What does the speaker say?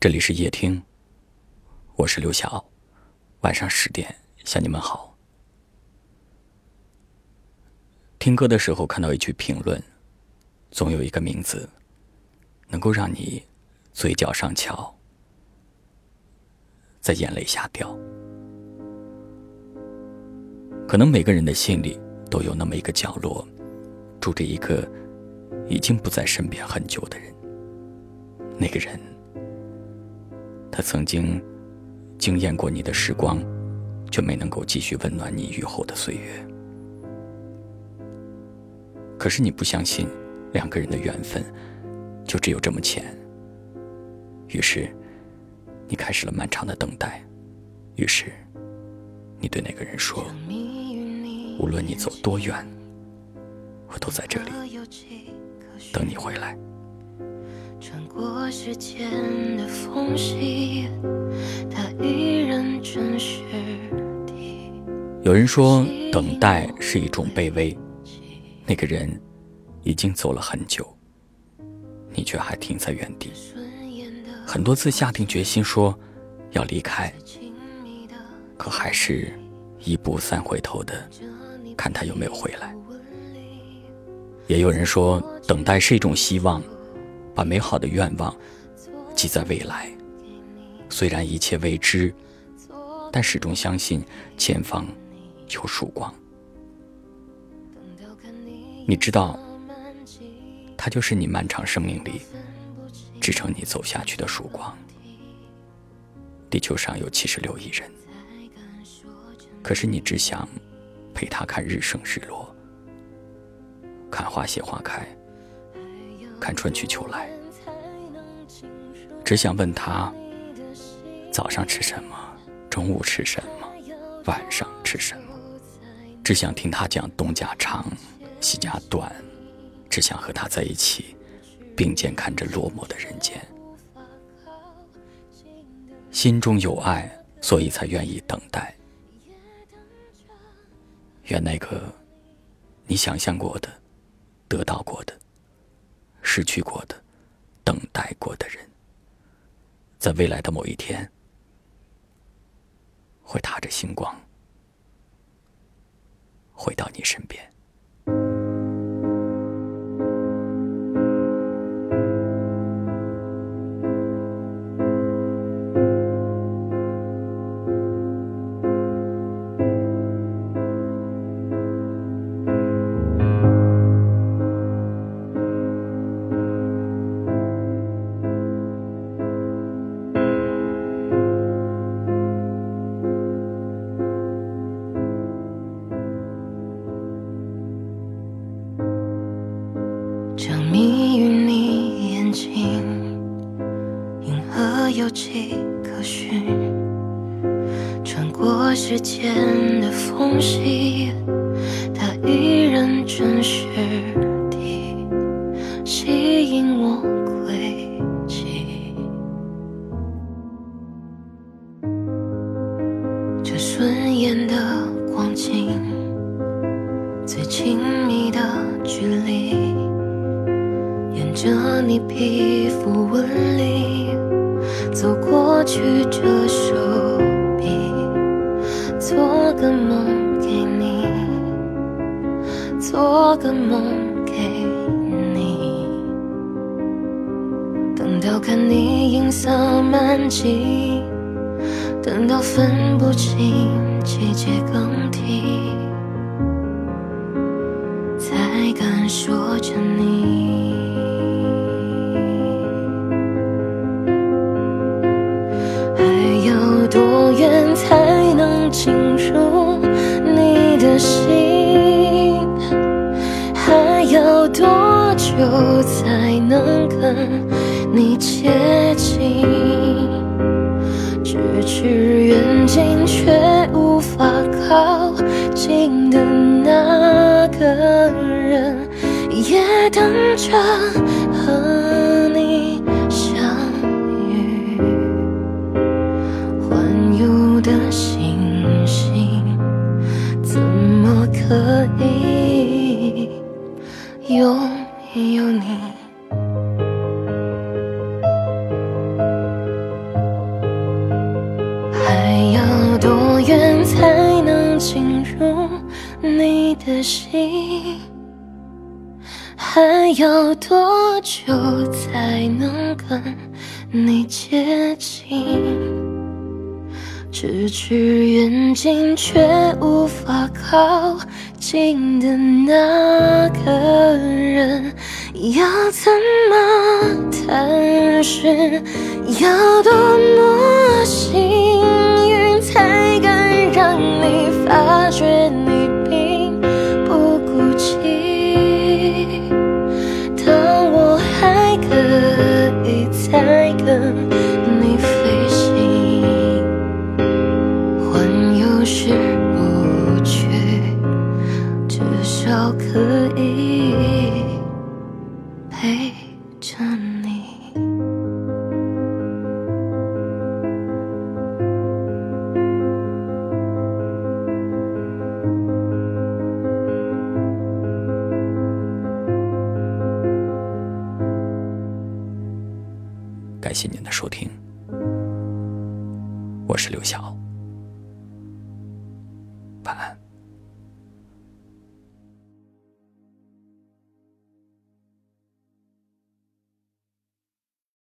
这里是夜听，我是刘晓。晚上十点向你们好。听歌的时候看到一句评论，总有一个名字能够让你嘴角上翘，在眼泪下掉。可能每个人的心里都有那么一个角落，住着一个已经不在身边很久的人。那个人。他曾经惊艳过你的时光，却没能够继续温暖你雨后的岁月。可是你不相信两个人的缘分就只有这么浅，于是你开始了漫长的等待。于是你对那个人说：“无论你走多远，我都在这里等你回来。”穿过时间的缝隙，它依然真实地。有人说，等待是一种卑微。那个人已经走了很久，你却还停在原地。很多次下定决心说要离开，可还是一步三回头的看他有没有回来。也有人说，等待是一种希望。把美好的愿望寄在未来，虽然一切未知，但始终相信前方有曙光。你知道，它就是你漫长生命里支撑你走下去的曙光。地球上有七十六亿人，可是你只想陪他看日升日落，看花谢花开。看春去秋来，只想问他早上吃什么，中午吃什么，晚上吃什么。只想听他讲东家长，西家短，只想和他在一起，并肩看着落寞的人间。心中有爱，所以才愿意等待。愿那个你想象过的，得到过的。失去过的、等待过的人，在未来的某一天，会踏着星光回到你身边。有迹可循，穿过时间的缝隙，它依然真实地吸引我轨迹。这顺眼的光景，最亲密的距离，沿着你皮肤纹理。曲折，手臂，做个梦给你，做个梦给你。等到看你银色满际，等到分不清你接近？咫尺远近却无法靠近的那个人，也等着和你相遇。环游。的星星，怎么可以拥进入你的心？还要多久才能跟你接近？咫尺远近却无法靠近的那个人，要怎么探寻？要多么幸运，才让你发觉你并不孤寂。当我还可以再跟你飞行，环游是不去，至少可以。谢谢您的收听，我是刘晓，晚安。